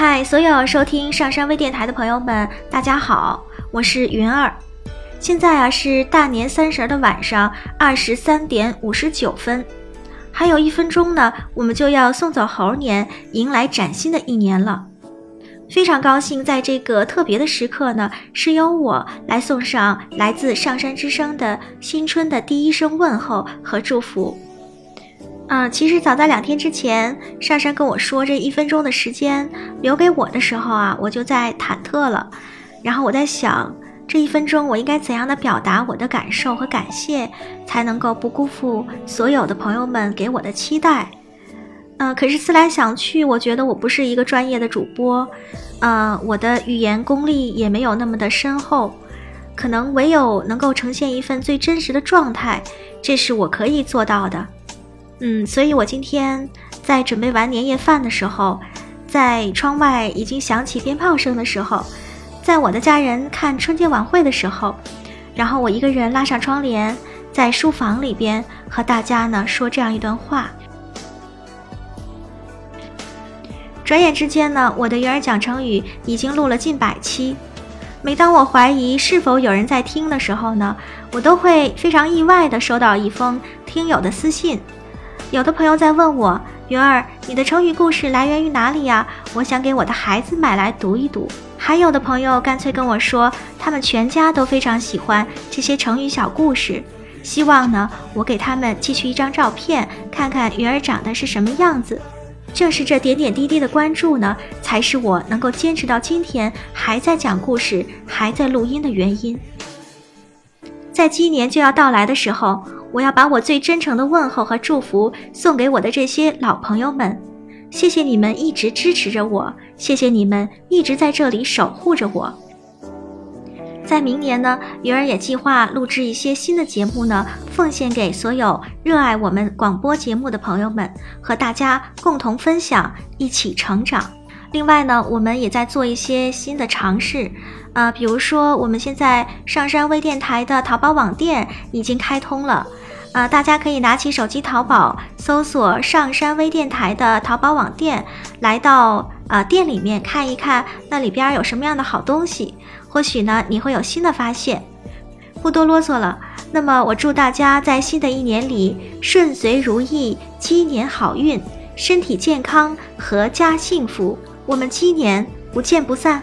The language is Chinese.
嗨，所有收听上山微电台的朋友们，大家好，我是云儿。现在啊是大年三十的晚上二十三点五十九分，还有一分钟呢，我们就要送走猴年，迎来崭新的一年了。非常高兴，在这个特别的时刻呢，是由我来送上来自上山之声的新春的第一声问候和祝福。啊，其实早在两天之前，上山跟我说这一分钟的时间留给我的时候啊，我就在忐忑了。然后我在想，这一分钟我应该怎样的表达我的感受和感谢，才能够不辜负所有的朋友们给我的期待？嗯，可是思来想去，我觉得我不是一个专业的主播，呃，我的语言功力也没有那么的深厚，可能唯有能够呈现一份最真实的状态，这是我可以做到的。嗯，所以我今天在准备完年夜饭的时候，在窗外已经响起鞭炮声的时候，在我的家人看春节晚会的时候，然后我一个人拉上窗帘，在书房里边和大家呢说这样一段话。转眼之间呢，我的鱼儿讲成语已经录了近百期。每当我怀疑是否有人在听的时候呢，我都会非常意外的收到一封听友的私信。有的朋友在问我，云儿，你的成语故事来源于哪里呀？我想给我的孩子买来读一读。还有的朋友干脆跟我说，他们全家都非常喜欢这些成语小故事，希望呢我给他们寄去一张照片，看看云儿长得是什么样子。正是这点点滴滴的关注呢，才是我能够坚持到今天还在讲故事、还在录音的原因。在鸡年就要到来的时候。我要把我最真诚的问候和祝福送给我的这些老朋友们，谢谢你们一直支持着我，谢谢你们一直在这里守护着我。在明年呢，鱼儿也计划录制一些新的节目呢，奉献给所有热爱我们广播节目的朋友们，和大家共同分享，一起成长。另外呢，我们也在做一些新的尝试。啊，比如说，我们现在上山微电台的淘宝网店已经开通了，啊，大家可以拿起手机淘宝，搜索上山微电台的淘宝网店，来到啊店里面看一看，那里边有什么样的好东西，或许呢你会有新的发现。不多啰嗦了，那么我祝大家在新的一年里顺遂如意，鸡年好运，身体健康，阖家幸福。我们七年不见不散。